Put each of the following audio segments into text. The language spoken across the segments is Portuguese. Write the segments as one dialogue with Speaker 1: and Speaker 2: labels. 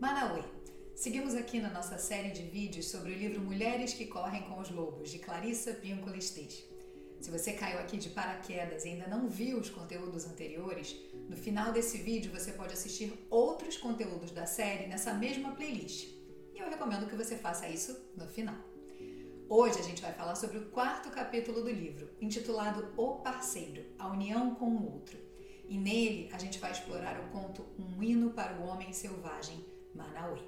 Speaker 1: Manauê. Seguimos aqui na nossa série de vídeos sobre o livro Mulheres que Correm com os Lobos, de Clarissa Pinkola Estes. Se você caiu aqui de paraquedas e ainda não viu os conteúdos anteriores, no final desse vídeo você pode assistir outros conteúdos da série nessa mesma playlist. E eu recomendo que você faça isso no final. Hoje a gente vai falar sobre o quarto capítulo do livro, intitulado O Parceiro A União com o Outro. E nele a gente vai explorar o conto Um Hino para o Homem Selvagem, Manauê.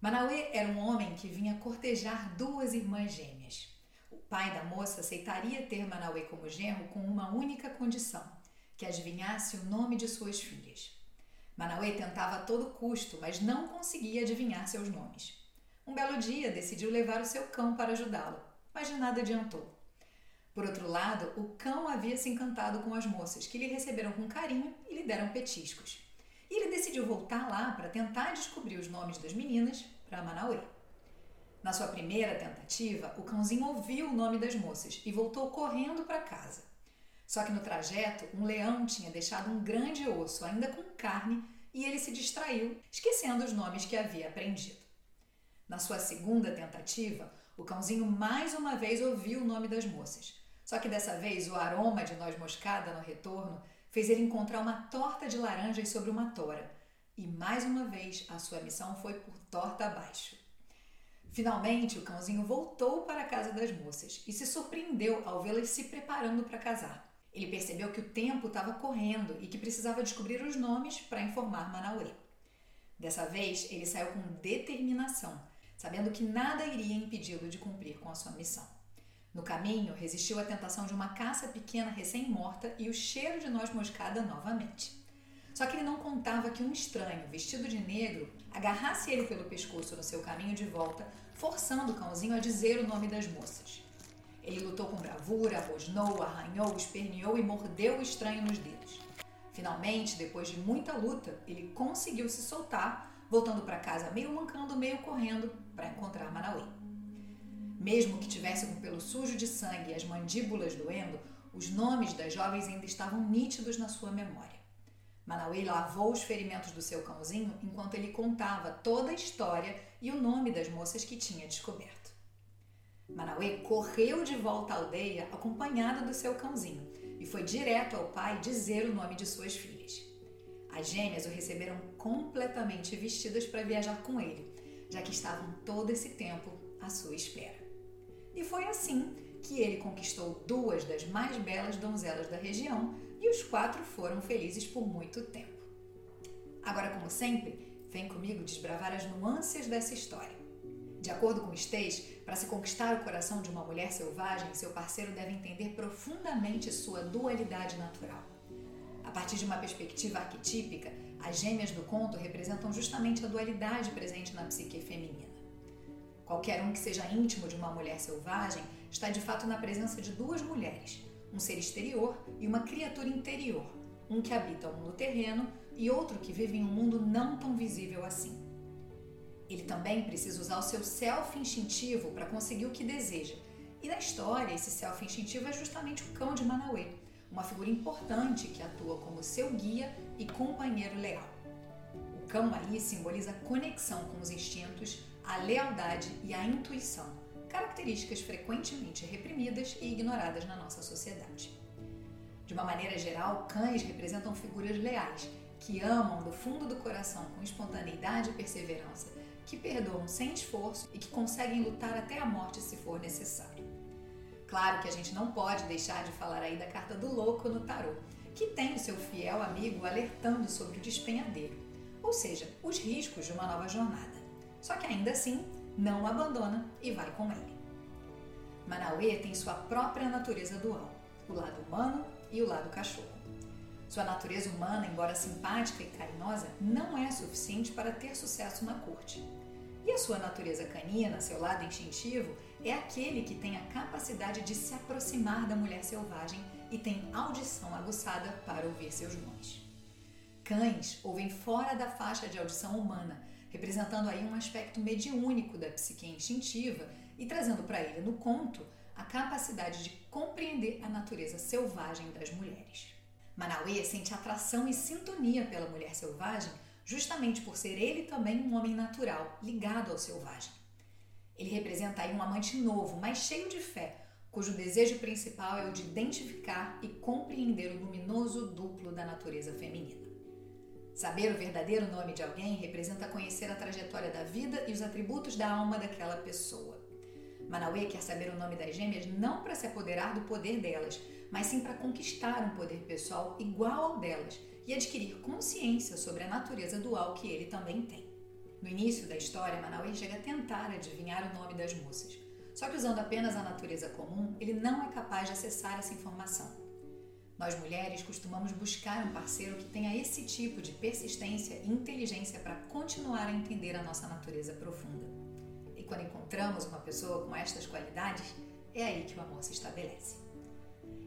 Speaker 1: Manauê era um homem que vinha cortejar duas irmãs gêmeas. O pai da moça aceitaria ter Manauê como genro com uma única condição: que adivinhasse o nome de suas filhas. Manauê tentava a todo custo, mas não conseguia adivinhar seus nomes. Um belo dia decidiu levar o seu cão para ajudá-lo, mas de nada adiantou. Por outro lado, o cão havia se encantado com as moças, que lhe receberam com carinho e lhe deram petiscos. E ele decidiu voltar lá para tentar descobrir os nomes das meninas para Manauê. Na sua primeira tentativa, o cãozinho ouviu o nome das moças e voltou correndo para casa. Só que no trajeto, um leão tinha deixado um grande osso, ainda com carne, e ele se distraiu, esquecendo os nomes que havia aprendido. Na sua segunda tentativa, o cãozinho mais uma vez ouviu o nome das moças, só que dessa vez o aroma de noz moscada no retorno fez ele encontrar uma torta de laranjas sobre uma tora. E mais uma vez a sua missão foi por torta abaixo. Finalmente, o cãozinho voltou para a casa das moças e se surpreendeu ao vê-las se preparando para casar. Ele percebeu que o tempo estava correndo e que precisava descobrir os nomes para informar Manauê. Dessa vez, ele saiu com determinação, sabendo que nada iria impedi-lo de cumprir com a sua missão. No caminho, resistiu à tentação de uma caça pequena recém-morta e o cheiro de noz moscada novamente. Só que ele não contava que um estranho, vestido de negro, agarrasse ele pelo pescoço no seu caminho de volta, forçando o cãozinho a dizer o nome das moças. Ele lutou com bravura, rosnou, arranhou, esperneou e mordeu o estranho nos dedos. Finalmente, depois de muita luta, ele conseguiu se soltar, voltando para casa meio mancando, meio correndo, para encontrar Manauê. Mesmo que tivesse com pelo sujo de sangue e as mandíbulas doendo, os nomes das jovens ainda estavam nítidos na sua memória. Manauê lavou os ferimentos do seu cãozinho enquanto ele contava toda a história e o nome das moças que tinha descoberto. Manauê correu de volta à aldeia acompanhado do seu cãozinho e foi direto ao pai dizer o nome de suas filhas. As gêmeas o receberam completamente vestidas para viajar com ele, já que estavam todo esse tempo à sua espera. E foi assim que ele conquistou duas das mais belas donzelas da região e os quatro foram felizes por muito tempo. Agora, como sempre, vem comigo desbravar as nuances dessa história. De acordo com Steix, para se conquistar o coração de uma mulher selvagem, seu parceiro deve entender profundamente sua dualidade natural. A partir de uma perspectiva arquetípica, as gêmeas do conto representam justamente a dualidade presente na psique feminina. Qualquer um que seja íntimo de uma mulher selvagem está de fato na presença de duas mulheres, um ser exterior e uma criatura interior, um que habita o mundo terreno e outro que vive em um mundo não tão visível assim. Ele também precisa usar o seu self instintivo para conseguir o que deseja. E na história, esse self instintivo é justamente o cão de Manauê, uma figura importante que atua como seu guia e companheiro leal. O cão aí simboliza conexão com os instintos, a lealdade e a intuição, características frequentemente reprimidas e ignoradas na nossa sociedade. De uma maneira geral, cães representam figuras leais, que amam do fundo do coração com espontaneidade e perseverança, que perdoam sem esforço e que conseguem lutar até a morte se for necessário. Claro que a gente não pode deixar de falar aí da carta do louco no tarô, que tem o seu fiel amigo alertando sobre o despenhadeiro, ou seja, os riscos de uma nova jornada. Só que ainda assim, não o abandona e vai com ele. Manauê tem sua própria natureza dual, o lado humano e o lado cachorro. Sua natureza humana, embora simpática e carinhosa, não é suficiente para ter sucesso na corte. E a sua natureza canina, seu lado instintivo, é aquele que tem a capacidade de se aproximar da mulher selvagem e tem audição aguçada para ouvir seus nomes. Cães ouvem fora da faixa de audição humana, representando aí um aspecto mediúnico da psique instintiva e trazendo para ele no conto a capacidade de compreender a natureza selvagem das mulheres. Manauê sente atração e sintonia pela mulher selvagem justamente por ser ele também um homem natural, ligado ao selvagem. Ele representa aí um amante novo, mas cheio de fé, cujo desejo principal é o de identificar e compreender o luminoso duplo da natureza feminina. Saber o verdadeiro nome de alguém representa conhecer a trajetória da vida e os atributos da alma daquela pessoa. Manauê quer saber o nome das gêmeas não para se apoderar do poder delas, mas sim para conquistar um poder pessoal igual ao delas e adquirir consciência sobre a natureza dual que ele também tem. No início da história, Manauê chega a tentar adivinhar o nome das moças. Só que usando apenas a natureza comum, ele não é capaz de acessar essa informação. Nós mulheres costumamos buscar um parceiro que tenha esse tipo de persistência e inteligência para continuar a entender a nossa natureza profunda. E quando encontramos uma pessoa com estas qualidades, é aí que o amor se estabelece.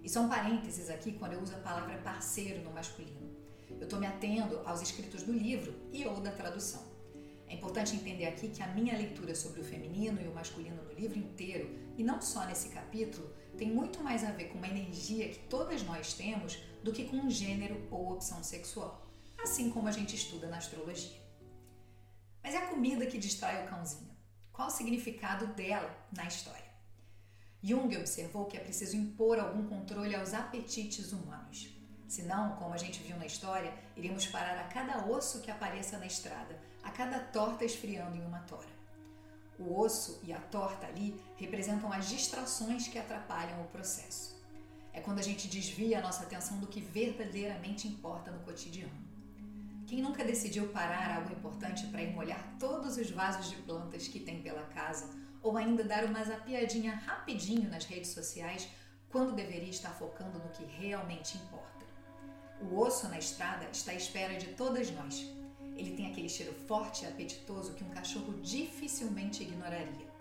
Speaker 1: E são parênteses aqui quando eu uso a palavra parceiro no masculino. Eu estou me atendo aos escritos do livro e ou da tradução. É importante entender aqui que a minha leitura sobre o feminino e o masculino no livro inteiro, e não só nesse capítulo, tem muito mais a ver com uma energia que todas nós temos do que com um gênero ou opção sexual, assim como a gente estuda na astrologia. Mas é a comida que distrai o cãozinho. Qual o significado dela na história? Jung observou que é preciso impor algum controle aos apetites humanos. Senão, como a gente viu na história, iríamos parar a cada osso que apareça na estrada, a cada torta esfriando em uma tora. O osso e a torta ali representam as distrações que atrapalham o processo. É quando a gente desvia a nossa atenção do que verdadeiramente importa no cotidiano. Quem nunca decidiu parar algo importante para ir molhar todos os vasos de plantas que tem pela casa ou ainda dar uma zapiadinha rapidinho nas redes sociais quando deveria estar focando no que realmente importa? O osso na estrada está à espera de todas nós ele tem aquele cheiro forte e apetitoso que um cachorro dificilmente ignoraria.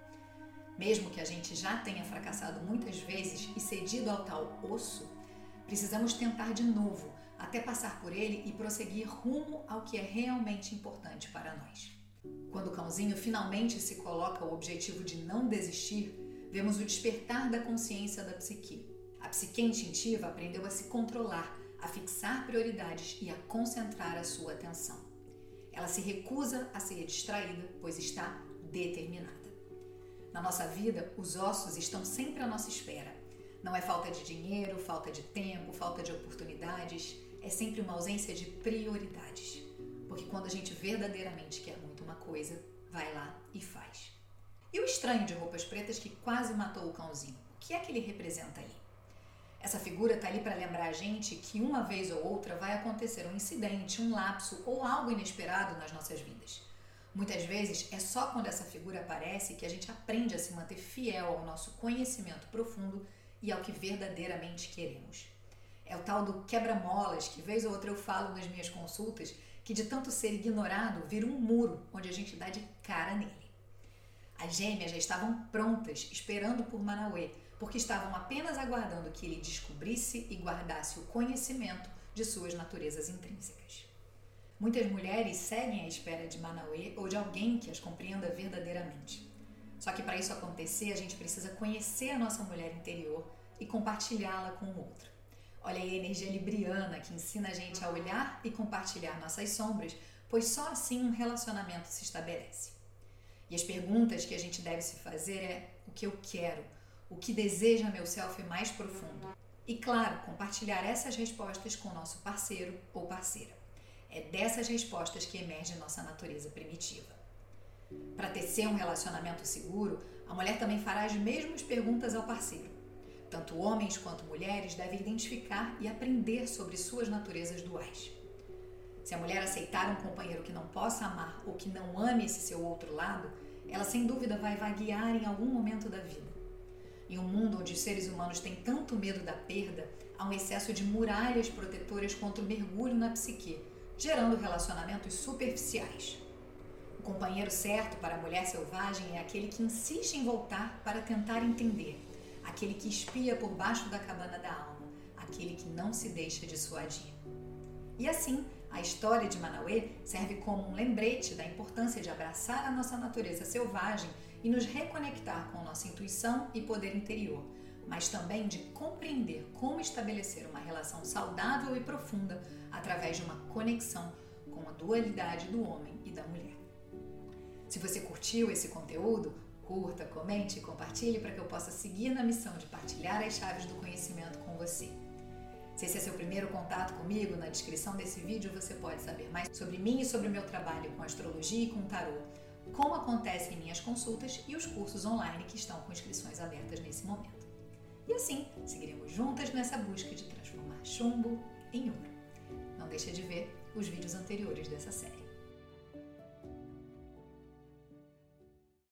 Speaker 1: Mesmo que a gente já tenha fracassado muitas vezes e cedido ao tal osso, precisamos tentar de novo até passar por ele e prosseguir rumo ao que é realmente importante para nós. Quando o cãozinho finalmente se coloca o objetivo de não desistir, vemos o despertar da consciência da psique. A psique instintiva aprendeu a se controlar, a fixar prioridades e a concentrar a sua atenção. Ela se recusa a ser distraída, pois está determinada. Na nossa vida, os ossos estão sempre à nossa espera. Não é falta de dinheiro, falta de tempo, falta de oportunidades, é sempre uma ausência de prioridades. Porque quando a gente verdadeiramente quer muito uma coisa, vai lá e faz. E o estranho de roupas pretas que quase matou o cãozinho? O que é que ele representa aí? Essa figura está ali para lembrar a gente que uma vez ou outra vai acontecer um incidente, um lapso ou algo inesperado nas nossas vidas. Muitas vezes é só quando essa figura aparece que a gente aprende a se manter fiel ao nosso conhecimento profundo e ao que verdadeiramente queremos. É o tal do quebra-molas que vez ou outra eu falo nas minhas consultas, que de tanto ser ignorado vira um muro onde a gente dá de cara nele. As gêmeas já estavam prontas, esperando por Manauê, porque estavam apenas aguardando que ele descobrisse e guardasse o conhecimento de suas naturezas intrínsecas. Muitas mulheres seguem à espera de Manauê ou de alguém que as compreenda verdadeiramente. Só que para isso acontecer, a gente precisa conhecer a nossa mulher interior e compartilhá-la com o outro. Olha aí a energia libriana que ensina a gente a olhar e compartilhar nossas sombras, pois só assim um relacionamento se estabelece. E as perguntas que a gente deve se fazer é: o que eu quero? O que deseja meu self mais profundo. E claro, compartilhar essas respostas com nosso parceiro ou parceira. É dessas respostas que emerge nossa natureza primitiva. Para tecer um relacionamento seguro, a mulher também fará as mesmas perguntas ao parceiro. Tanto homens quanto mulheres devem identificar e aprender sobre suas naturezas duais. Se a mulher aceitar um companheiro que não possa amar ou que não ame esse seu outro lado, ela sem dúvida vai vaguear em algum momento da vida. Em um mundo onde os seres humanos têm tanto medo da perda, há um excesso de muralhas protetoras contra o mergulho na psique, gerando relacionamentos superficiais. O companheiro certo para a mulher selvagem é aquele que insiste em voltar para tentar entender, aquele que espia por baixo da cabana da alma, aquele que não se deixa dissuadir. E assim, a história de Manauê serve como um lembrete da importância de abraçar a nossa natureza selvagem e nos reconectar com nossa intuição e poder interior, mas também de compreender como estabelecer uma relação saudável e profunda através de uma conexão com a dualidade do homem e da mulher. Se você curtiu esse conteúdo, curta, comente e compartilhe para que eu possa seguir na missão de partilhar as chaves do conhecimento com você. Se esse é seu primeiro contato comigo, na descrição desse vídeo você pode saber mais sobre mim e sobre o meu trabalho com astrologia e com tarô, como acontecem minhas consultas e os cursos online que estão com inscrições abertas nesse momento. E assim, seguiremos juntas nessa busca de transformar chumbo em ouro. Não deixe de ver os vídeos anteriores dessa série.